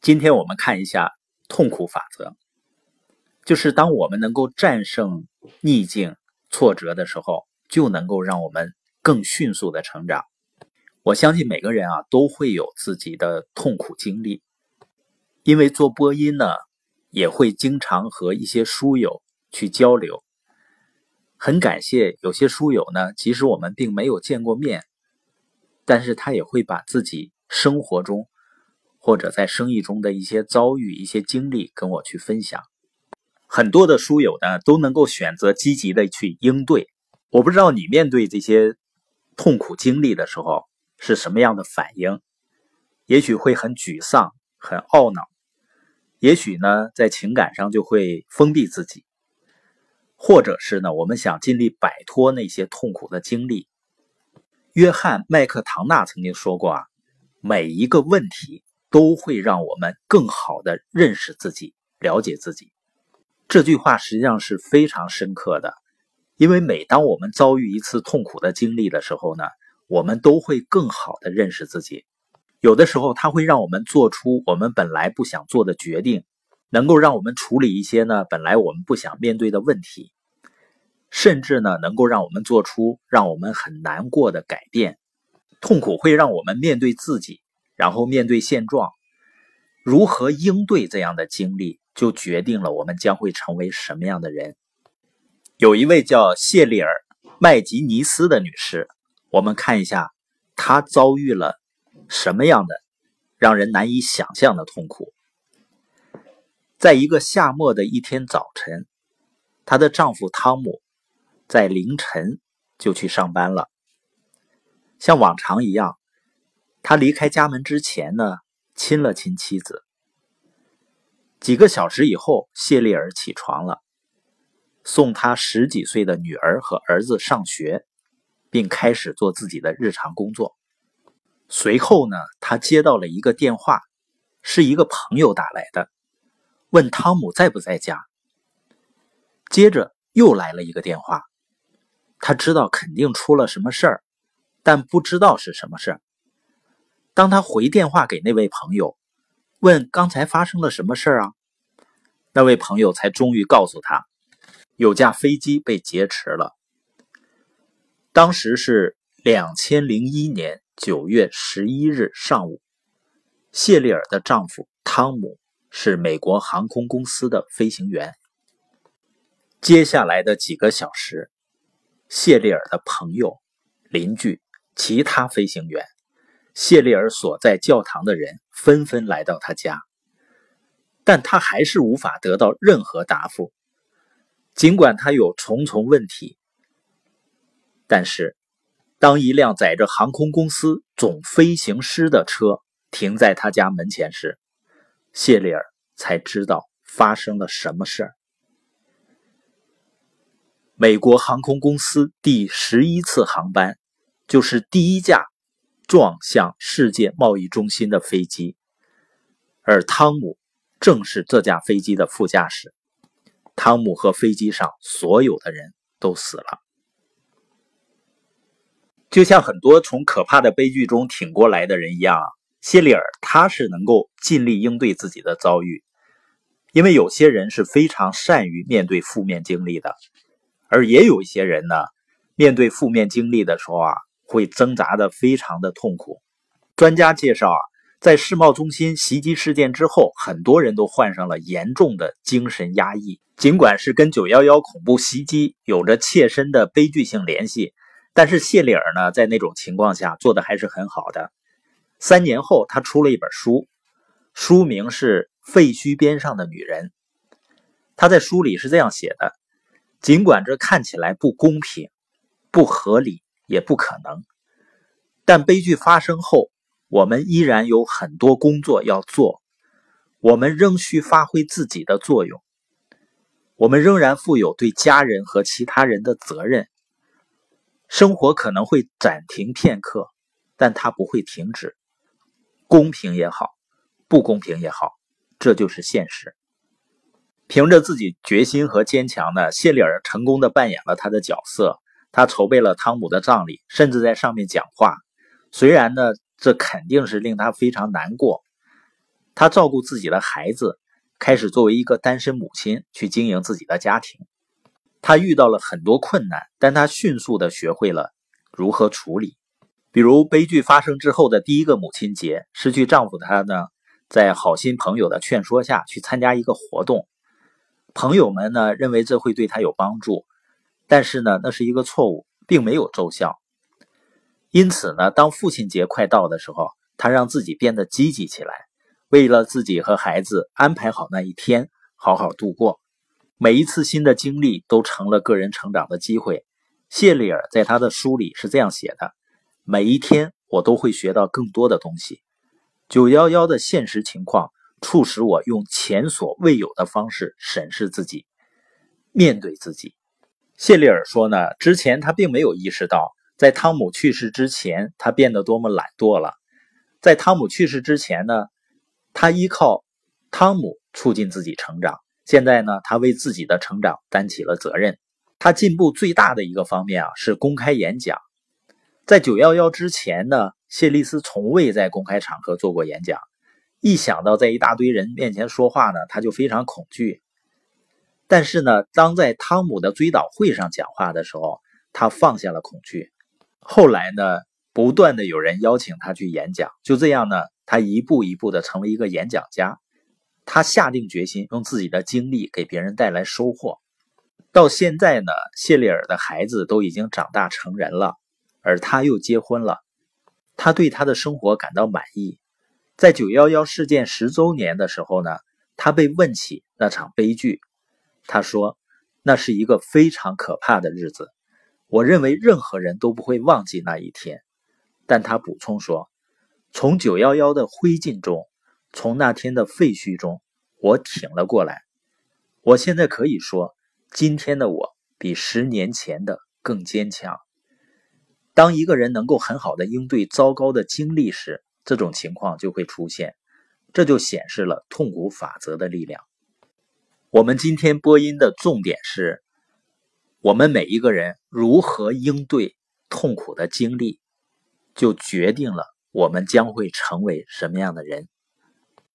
今天我们看一下痛苦法则，就是当我们能够战胜逆境、挫折的时候，就能够让我们更迅速的成长。我相信每个人啊都会有自己的痛苦经历，因为做播音呢，也会经常和一些书友去交流。很感谢有些书友呢，即使我们并没有见过面，但是他也会把自己生活中。或者在生意中的一些遭遇、一些经历，跟我去分享。很多的书友呢，都能够选择积极的去应对。我不知道你面对这些痛苦经历的时候是什么样的反应？也许会很沮丧、很懊恼；也许呢，在情感上就会封闭自己；或者是呢，我们想尽力摆脱那些痛苦的经历。约翰·麦克唐纳曾经说过啊，每一个问题。都会让我们更好的认识自己、了解自己。这句话实际上是非常深刻的，因为每当我们遭遇一次痛苦的经历的时候呢，我们都会更好的认识自己。有的时候，它会让我们做出我们本来不想做的决定，能够让我们处理一些呢本来我们不想面对的问题，甚至呢能够让我们做出让我们很难过的改变。痛苦会让我们面对自己。然后面对现状，如何应对这样的经历，就决定了我们将会成为什么样的人。有一位叫谢丽尔·麦吉尼斯的女士，我们看一下她遭遇了什么样的让人难以想象的痛苦。在一个夏末的一天早晨，她的丈夫汤姆在凌晨就去上班了，像往常一样。他离开家门之前呢，亲了亲妻子。几个小时以后，谢丽尔起床了，送他十几岁的女儿和儿子上学，并开始做自己的日常工作。随后呢，他接到了一个电话，是一个朋友打来的，问汤姆在不在家。接着又来了一个电话，他知道肯定出了什么事儿，但不知道是什么事儿。当他回电话给那位朋友，问刚才发生了什么事啊？那位朋友才终于告诉他，有架飞机被劫持了。当时是两千零一年九月十一日上午，谢丽尔的丈夫汤姆是美国航空公司的飞行员。接下来的几个小时，谢丽尔的朋友、邻居、其他飞行员。谢丽尔所在教堂的人纷纷来到他家，但他还是无法得到任何答复。尽管他有重重问题，但是当一辆载着航空公司总飞行师的车停在他家门前时，谢丽尔才知道发生了什么事儿。美国航空公司第十一次航班就是第一架。撞向世界贸易中心的飞机，而汤姆正是这架飞机的副驾驶。汤姆和飞机上所有的人都死了。就像很多从可怕的悲剧中挺过来的人一样，谢丽尔他是能够尽力应对自己的遭遇，因为有些人是非常善于面对负面经历的，而也有一些人呢，面对负面经历的时候啊。会挣扎的非常的痛苦。专家介绍啊，在世贸中心袭击事件之后，很多人都患上了严重的精神压抑。尽管是跟九幺幺恐怖袭击有着切身的悲剧性联系，但是谢丽尔呢，在那种情况下做的还是很好的。三年后，他出了一本书，书名是《废墟边上的女人》。他在书里是这样写的：尽管这看起来不公平、不合理。也不可能，但悲剧发生后，我们依然有很多工作要做，我们仍需发挥自己的作用，我们仍然负有对家人和其他人的责任。生活可能会暂停片刻，但它不会停止。公平也好，不公平也好，这就是现实。凭着自己决心和坚强呢，谢丽尔成功的扮演了他的角色。他筹备了汤姆的葬礼，甚至在上面讲话。虽然呢，这肯定是令他非常难过，她照顾自己的孩子，开始作为一个单身母亲去经营自己的家庭。她遇到了很多困难，但她迅速的学会了如何处理。比如悲剧发生之后的第一个母亲节，失去丈夫的她呢，在好心朋友的劝说下去参加一个活动。朋友们呢认为这会对她有帮助，但是呢那是一个错误，并没有奏效。因此呢，当父亲节快到的时候，他让自己变得积极起来，为了自己和孩子安排好那一天，好好度过。每一次新的经历都成了个人成长的机会。谢丽尔在他的书里是这样写的。每一天，我都会学到更多的东西。九幺幺的现实情况促使我用前所未有的方式审视自己，面对自己。谢丽尔说呢，之前他并没有意识到，在汤姆去世之前，他变得多么懒惰了。在汤姆去世之前呢，他依靠汤姆促进自己成长。现在呢，他为自己的成长担起了责任。他进步最大的一个方面啊，是公开演讲。在九幺幺之前呢，谢丽斯从未在公开场合做过演讲。一想到在一大堆人面前说话呢，他就非常恐惧。但是呢，当在汤姆的追悼会上讲话的时候，他放下了恐惧。后来呢，不断的有人邀请他去演讲，就这样呢，他一步一步的成为一个演讲家。他下定决心用自己的经历给别人带来收获。到现在呢，谢丽尔的孩子都已经长大成人了。而他又结婚了，他对他的生活感到满意。在九幺幺事件十周年的时候呢，他被问起那场悲剧，他说：“那是一个非常可怕的日子，我认为任何人都不会忘记那一天。”但他补充说：“从九幺幺的灰烬中，从那天的废墟中，我挺了过来。我现在可以说，今天的我比十年前的更坚强。”当一个人能够很好的应对糟糕的经历时，这种情况就会出现，这就显示了痛苦法则的力量。我们今天播音的重点是，我们每一个人如何应对痛苦的经历，就决定了我们将会成为什么样的人。